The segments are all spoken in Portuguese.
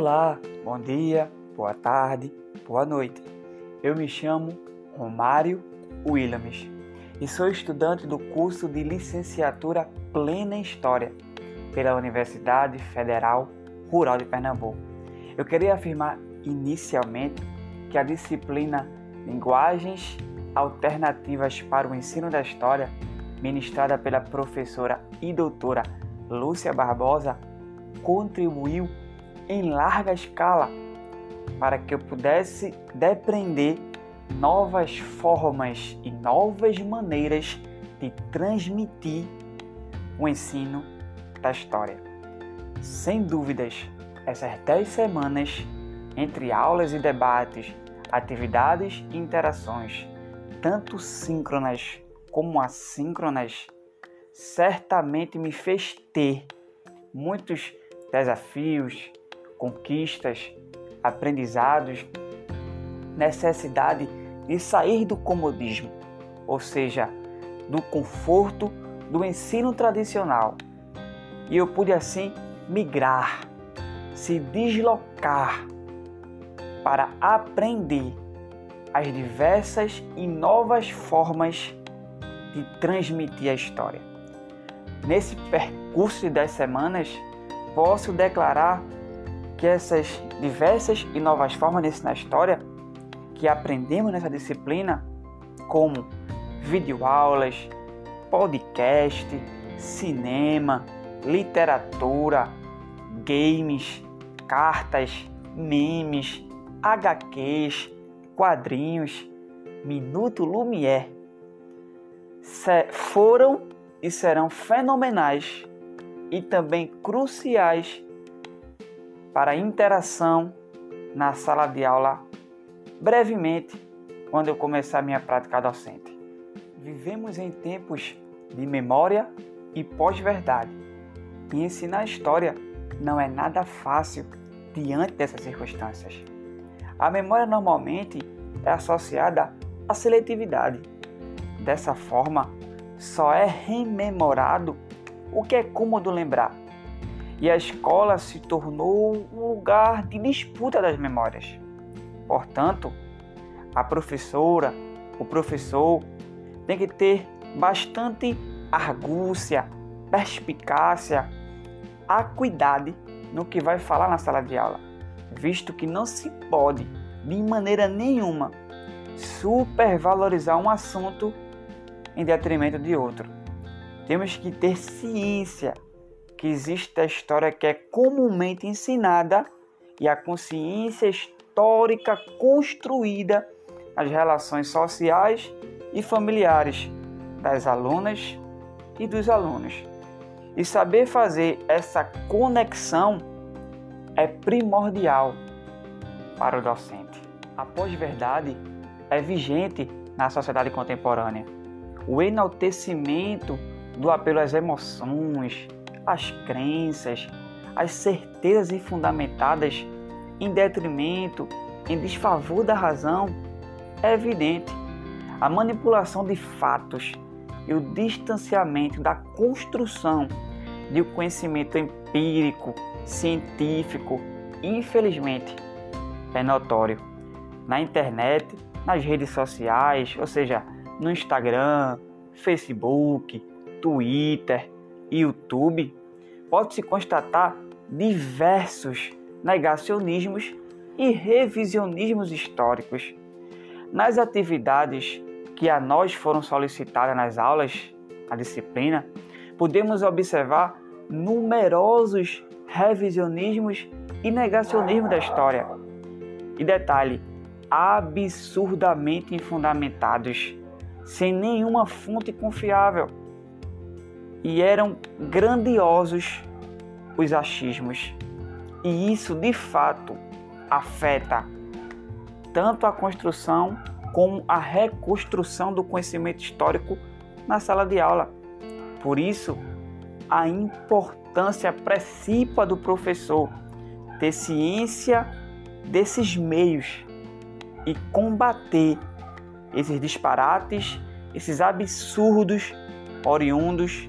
Olá, bom dia, boa tarde, boa noite. Eu me chamo Romário Williams e sou estudante do curso de licenciatura plena em História pela Universidade Federal Rural de Pernambuco. Eu queria afirmar inicialmente que a disciplina Linguagens Alternativas para o Ensino da História, ministrada pela professora e doutora Lúcia Barbosa, contribuiu em larga escala para que eu pudesse depreender novas formas e novas maneiras de transmitir o ensino da história. Sem dúvidas, essas dez semanas, entre aulas e debates, atividades e interações, tanto síncronas como assíncronas, certamente me fez ter muitos desafios, conquistas, aprendizados, necessidade de sair do comodismo, ou seja, do conforto do ensino tradicional. E eu pude assim migrar, se deslocar para aprender as diversas e novas formas de transmitir a história. Nesse percurso de 10 semanas, posso declarar que essas diversas e novas formas de ensinar história que aprendemos nessa disciplina, como videoaulas, podcast, cinema, literatura, games, cartas, memes, HQs, quadrinhos, Minuto Lumière, foram e serão fenomenais e também cruciais para interação na sala de aula brevemente quando eu começar minha prática docente. Vivemos em tempos de memória e pós-verdade. E ensinar história não é nada fácil diante dessas circunstâncias. A memória normalmente é associada à seletividade. Dessa forma, só é rememorado o que é cômodo lembrar e a escola se tornou um lugar de disputa das memórias. Portanto, a professora, o professor tem que ter bastante argúcia, perspicácia, acuidade no que vai falar na sala de aula, visto que não se pode, de maneira nenhuma, supervalorizar um assunto em detrimento de outro. Temos que ter ciência que existe a história que é comumente ensinada e a consciência histórica construída nas relações sociais e familiares das alunas e dos alunos. E saber fazer essa conexão é primordial para o docente. A pós-verdade é vigente na sociedade contemporânea. O enaltecimento do apelo às emoções, as crenças, as certezas infundamentadas em detrimento, em desfavor da razão, é evidente. A manipulação de fatos e o distanciamento da construção de um conhecimento empírico, científico, infelizmente, é notório. Na internet, nas redes sociais, ou seja, no Instagram, Facebook, Twitter, YouTube, pode-se constatar diversos negacionismos e revisionismos históricos. Nas atividades que a nós foram solicitadas nas aulas, a disciplina, podemos observar numerosos revisionismos e negacionismo da história. E detalhe, absurdamente infundamentados, sem nenhuma fonte confiável e eram grandiosos os achismos. E isso de fato afeta tanto a construção como a reconstrução do conhecimento histórico na sala de aula. Por isso, a importância precípua do professor ter ciência desses meios e combater esses disparates, esses absurdos oriundos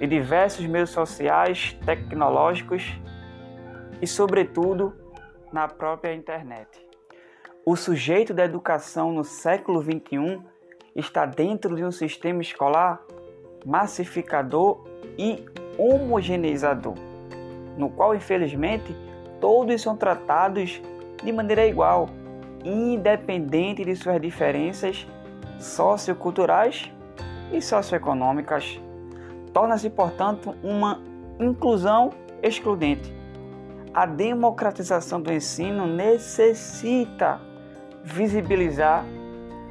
de diversos meios sociais, tecnológicos e, sobretudo, na própria internet. O sujeito da educação no século XXI está dentro de um sistema escolar massificador e homogeneizador, no qual, infelizmente, todos são tratados de maneira igual, independente de suas diferenças socioculturais e socioeconômicas. Torna-se, portanto, uma inclusão excludente. A democratização do ensino necessita visibilizar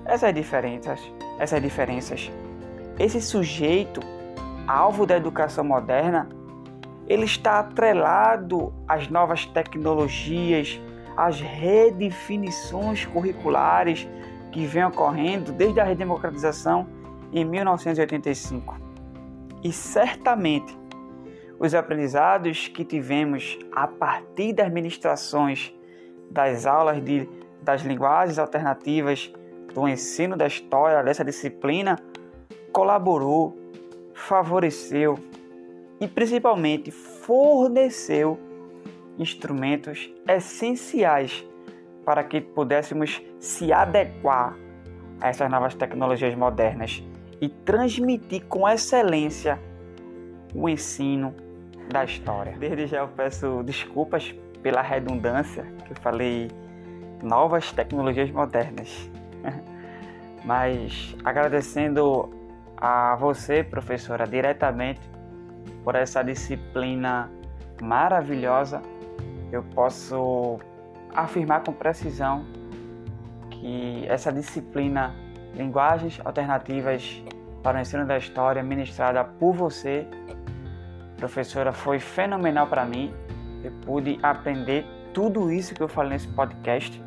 essas diferenças, essas diferenças. Esse sujeito, alvo da educação moderna, ele está atrelado às novas tecnologias, às redefinições curriculares que vem ocorrendo desde a redemocratização em 1985. E certamente os aprendizados que tivemos a partir das ministrações das aulas de, das linguagens alternativas do ensino da história dessa disciplina colaborou, favoreceu e principalmente forneceu instrumentos essenciais para que pudéssemos se adequar a essas novas tecnologias modernas e transmitir com excelência o ensino da história. Desde já eu peço desculpas pela redundância que eu falei novas tecnologias modernas. Mas agradecendo a você, professora, diretamente por essa disciplina maravilhosa, eu posso afirmar com precisão que essa disciplina Linguagens Alternativas para o Ensino da História, ministrada por você, professora, foi fenomenal para mim. Eu pude aprender tudo isso que eu falei nesse podcast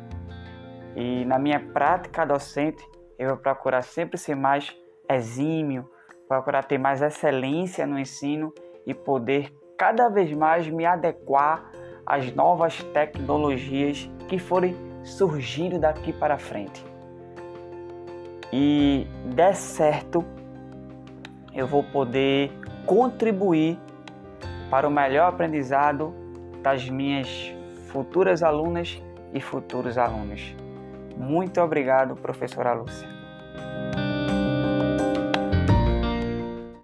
e na minha prática docente eu vou procurar sempre ser mais exímio, procurar ter mais excelência no ensino e poder cada vez mais me adequar às novas tecnologias que forem surgindo daqui para frente. E der certo, eu vou poder contribuir para o melhor aprendizado das minhas futuras alunas e futuros alunos. Muito obrigado, professora Lúcia.